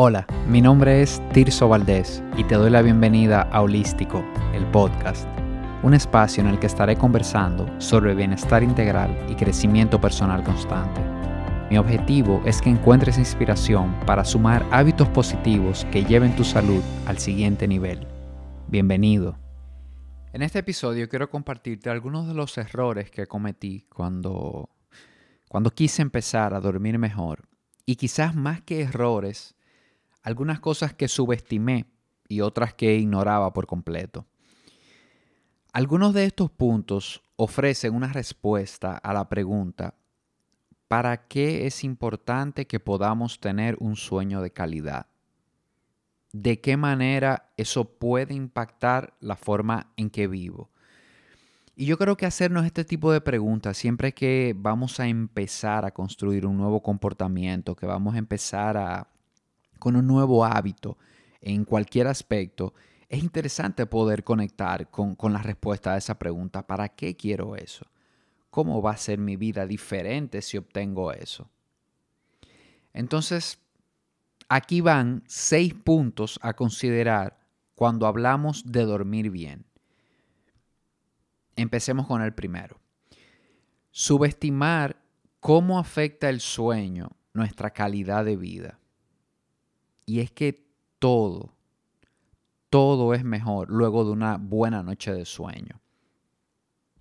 Hola, mi nombre es Tirso Valdés y te doy la bienvenida a Holístico, el podcast, un espacio en el que estaré conversando sobre bienestar integral y crecimiento personal constante. Mi objetivo es que encuentres inspiración para sumar hábitos positivos que lleven tu salud al siguiente nivel. Bienvenido. En este episodio quiero compartirte algunos de los errores que cometí cuando, cuando quise empezar a dormir mejor. Y quizás más que errores, algunas cosas que subestimé y otras que ignoraba por completo. Algunos de estos puntos ofrecen una respuesta a la pregunta, ¿para qué es importante que podamos tener un sueño de calidad? ¿De qué manera eso puede impactar la forma en que vivo? Y yo creo que hacernos este tipo de preguntas siempre que vamos a empezar a construir un nuevo comportamiento, que vamos a empezar a con un nuevo hábito en cualquier aspecto, es interesante poder conectar con, la respuesta a esa pregunta, ¿para qué quiero eso? ¿Cómo va a ser mi vida diferente si obtengo eso? Entonces, aquí van seis puntos a considerar cuando hablamos de dormir bien. Empecemos con el primero. Subestimar cómo afecta el sueño nuestra calidad de vida. Y es que todo, todo es mejor luego de una buena noche de sueño.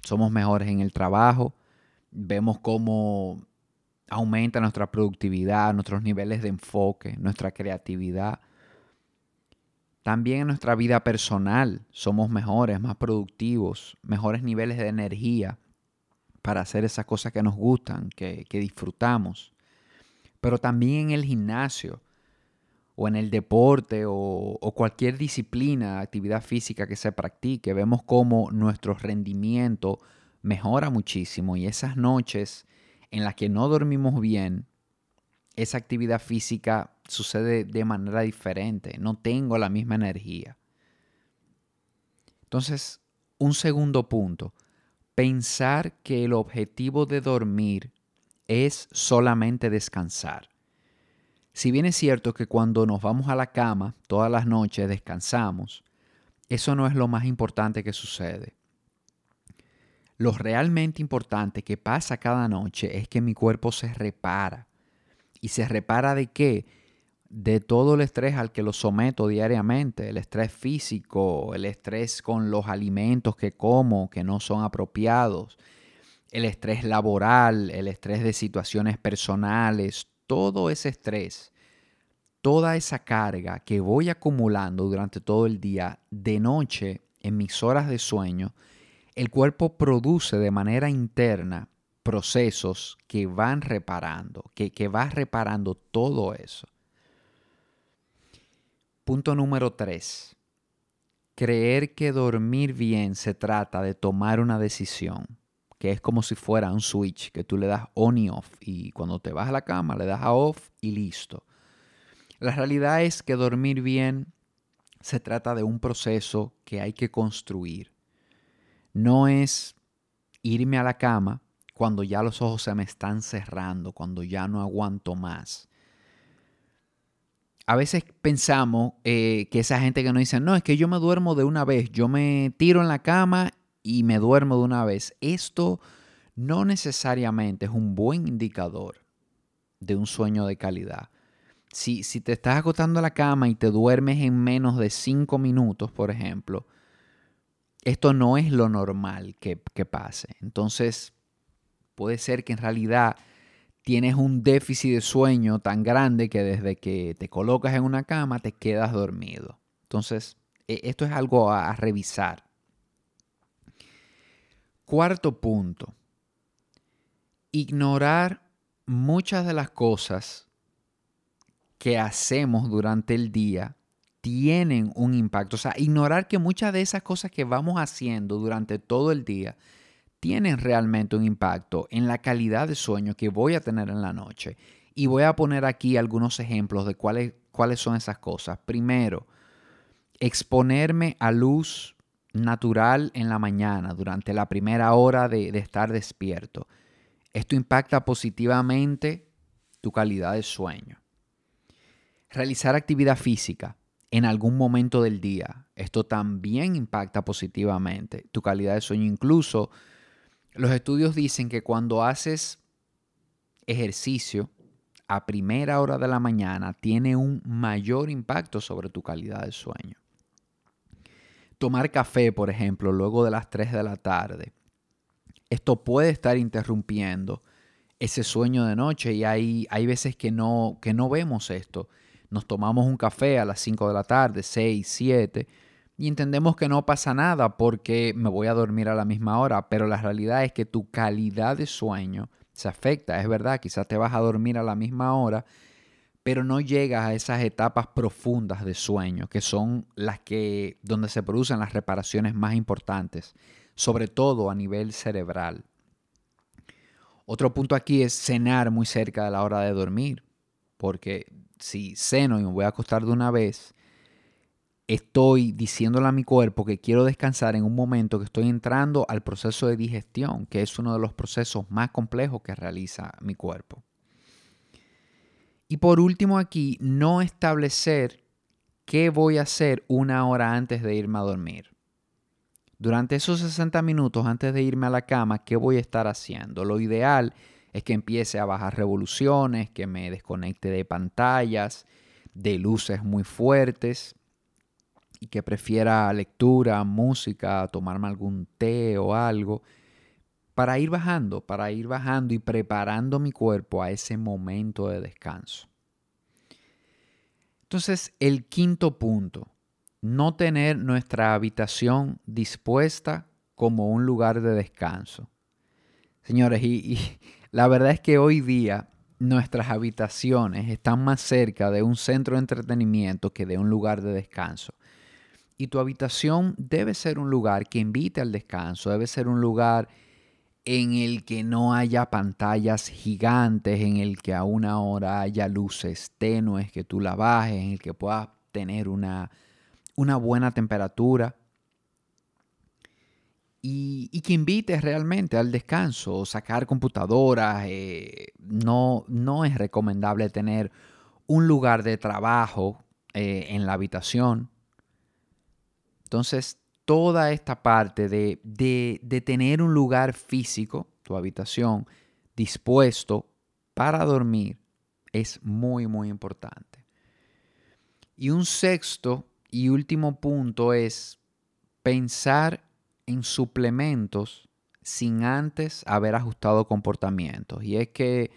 Somos mejores en el trabajo, vemos cómo aumenta nuestra productividad, nuestros niveles de enfoque, nuestra creatividad. También en nuestra vida personal somos mejores, más productivos, mejores niveles de energía para hacer esas cosas que nos gustan, que, que disfrutamos. Pero también en el gimnasio o en el deporte o, cualquier disciplina, actividad física que se practique, vemos cómo nuestro rendimiento mejora muchísimo y esas noches en las que no dormimos bien, esa actividad física sucede de manera diferente, no tengo la misma energía. Entonces, un segundo punto, pensar que el objetivo de dormir es solamente descansar. Si bien es cierto que cuando nos vamos a la cama todas las noches descansamos, eso no es lo más importante que sucede. Lo realmente importante que pasa cada noche es que mi cuerpo se repara. ¿Y se repara de qué? De todo el estrés al que lo someto diariamente, el estrés físico, el estrés con los alimentos que como que no son apropiados, el estrés laboral, el estrés de situaciones personales, todo ese estrés, toda esa carga que voy acumulando durante todo el día, de noche, en mis horas de sueño, el cuerpo produce de manera interna procesos que van reparando, que, que va reparando todo eso. Punto número 3. Creer que dormir bien se trata de tomar una decisión que es como si fuera un switch que tú le das on y off y cuando te vas a la cama le das a off y listo. La realidad es que dormir bien se trata de un proceso que hay que construir. No es irme a la cama cuando ya los ojos se me están cerrando, cuando ya no aguanto más. A veces pensamos eh, que esa gente que nos dice, no, es que yo me duermo de una vez, yo me tiro en la cama y me duermo de una vez. Esto no necesariamente es un buen indicador de un sueño de calidad. Si, si te estás acostando a la cama y te duermes en menos de cinco minutos, por ejemplo, esto no es lo normal que, que pase. Entonces, puede ser que en realidad tienes un déficit de sueño tan grande que desde que te colocas en una cama te quedas dormido. Entonces, e, esto es algo a revisar. Cuarto punto, ignorar muchas de las cosas que hacemos durante el día tienen un impacto. O sea, ignorar que muchas de esas cosas que vamos haciendo durante todo el día tienen realmente un impacto en la calidad de sueño que voy a tener en la noche. Y voy a poner aquí algunos ejemplos de cuáles, cuáles son esas cosas. Primero, exponerme a luz natural en la mañana, durante la primera hora de, estar despierto. Esto impacta positivamente tu calidad de sueño. Realizar actividad física en algún momento del día. Esto también impacta positivamente tu calidad de sueño. Incluso los estudios dicen que cuando haces ejercicio a primera hora de la mañana tiene un mayor impacto sobre tu calidad de sueño. Tomar café, por ejemplo, luego de las 3 de la tarde. Esto puede estar interrumpiendo ese sueño de noche y hay, hay veces que no, que no vemos esto. Nos tomamos un café a las 5 de la tarde, 6, 7 y entendemos que no pasa nada porque me voy a dormir a la misma hora, pero la realidad es que tu calidad de sueño se afecta. Es verdad, quizás te vas a dormir a la misma hora, pero no llegas a esas etapas profundas de sueño, que son las que donde se producen las reparaciones más importantes, sobre todo a nivel cerebral. Otro punto aquí es cenar muy cerca de la hora de dormir, porque si ceno y me voy a acostar de una vez, estoy diciéndole a mi cuerpo que quiero descansar en un momento que estoy entrando al proceso de digestión, que es uno de los procesos más complejos que realiza mi cuerpo. Y por último aquí, no establecer qué voy a hacer una hora antes de irme a dormir. Durante esos 60 minutos antes de irme a la cama, ¿qué voy a estar haciendo? Lo ideal es que empiece a bajar revoluciones, que me desconecte de pantallas, de luces muy fuertes, y que prefiera lectura, música, tomarme algún té o algo, para ir bajando, para ir bajando y preparando mi cuerpo a ese momento de descanso. Entonces, el quinto punto, no tener nuestra habitación dispuesta como un lugar de descanso. Señores, y, la verdad es que hoy día nuestras habitaciones están más cerca de un centro de entretenimiento que de un lugar de descanso. Y tu habitación debe ser un lugar que invite al descanso, debe ser un lugar en el que no haya pantallas gigantes, en el que a una hora haya luces tenues, que tú la bajes, en el que puedas tener una, una buena temperatura. Y, que invites realmente al descanso, sacar computadoras. Eh, no, no es recomendable tener un lugar de trabajo eh, en la habitación. Entonces, toda esta parte de, de, tener un lugar físico, tu habitación, dispuesto para dormir, es muy, muy importante. Y un sexto y último punto es pensar en suplementos sin antes haber ajustado comportamientos. Y es que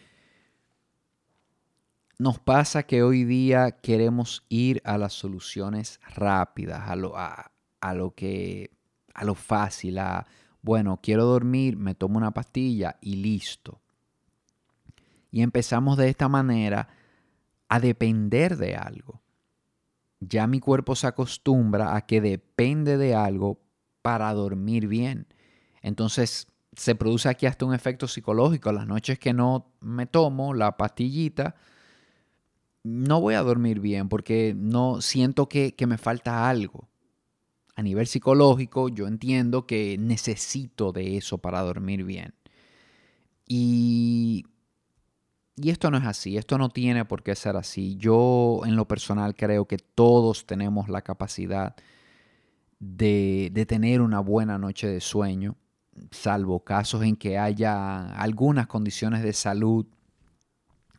nos pasa que hoy día queremos ir a las soluciones rápidas, a, lo, a, a lo que, a lo fácil, a, bueno, quiero dormir, me tomo una pastilla y listo. Y empezamos de esta manera a depender de algo. Ya mi cuerpo se acostumbra a que depende de algo para dormir bien. Entonces se produce aquí hasta un efecto psicológico. Las noches que no me tomo la pastillita, no voy a dormir bien porque no siento que, que me falta algo a nivel psicológico, yo entiendo que necesito de eso para dormir bien. Y, y esto no es así, esto no tiene por qué ser así. Yo en lo personal creo que todos tenemos la capacidad de, de tener una buena noche de sueño, salvo casos en que haya algunas condiciones de salud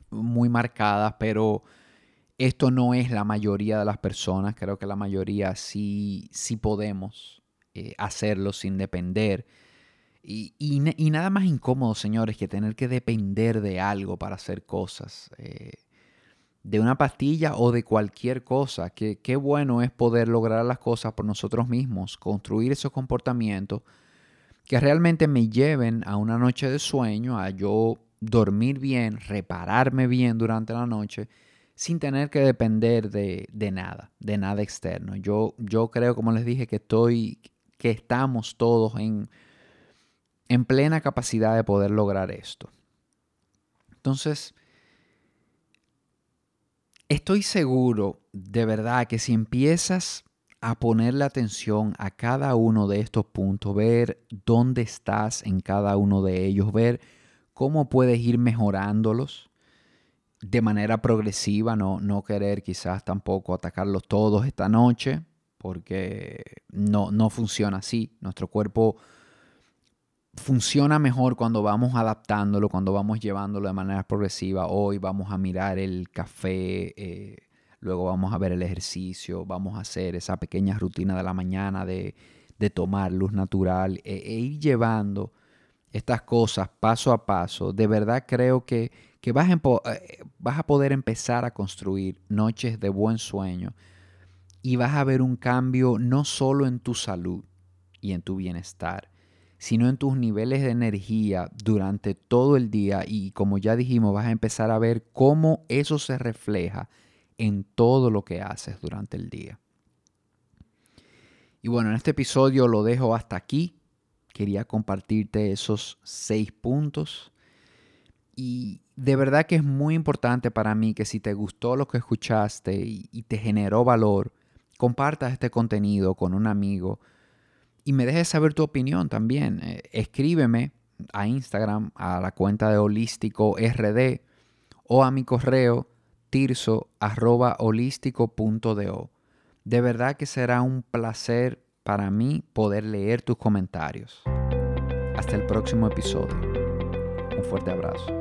muy marcadas, pero esto no es la mayoría de las personas, creo que la mayoría sí, sí podemos eh, hacerlo sin depender. Y, nada más incómodo, señores, que tener que depender de algo para hacer cosas. Eh, de una pastilla o de cualquier cosa. Que, qué bueno es poder lograr las cosas por nosotros mismos, construir esos comportamientos que realmente me lleven a una noche de sueño, a yo dormir bien, repararme bien durante la noche sin tener que depender de, nada, de nada externo. Yo, yo creo, como les dije, que estoy, que estamos todos en, en plena capacidad de poder lograr esto. Entonces, estoy seguro de verdad que si empiezas a ponerle atención a cada uno de estos puntos, ver dónde estás en cada uno de ellos, ver cómo puedes ir mejorándolos, de manera progresiva, no, no querer quizás tampoco atacarlos todos esta noche, porque no, no funciona así. Nuestro cuerpo funciona mejor cuando vamos adaptándolo, cuando vamos llevándolo de manera progresiva. Hoy vamos a mirar el café, eh, luego vamos a ver el ejercicio, vamos a hacer esa pequeña rutina de la mañana de, tomar luz natural e, e, ir llevando estas cosas paso a paso. De verdad creo que, vas, a, eh, vas a poder empezar a construir noches de buen sueño y vas a ver un cambio no solo en tu salud y en tu bienestar, sino en tus niveles de energía durante todo el día y como ya dijimos, vas a empezar a ver cómo eso se refleja en todo lo que haces durante el día. Y bueno, en este episodio lo dejo hasta aquí. Quería compartirte esos seis puntos. Y de verdad que es muy importante para mí que si te gustó lo que escuchaste y, te generó valor, compartas este contenido con un amigo y me dejes saber tu opinión también. Eh, escríbeme a Instagram, a la cuenta de Holístico RD o a mi correo tirso De verdad que será un placer para mí poder leer tus comentarios. Hasta el próximo episodio. Un fuerte abrazo.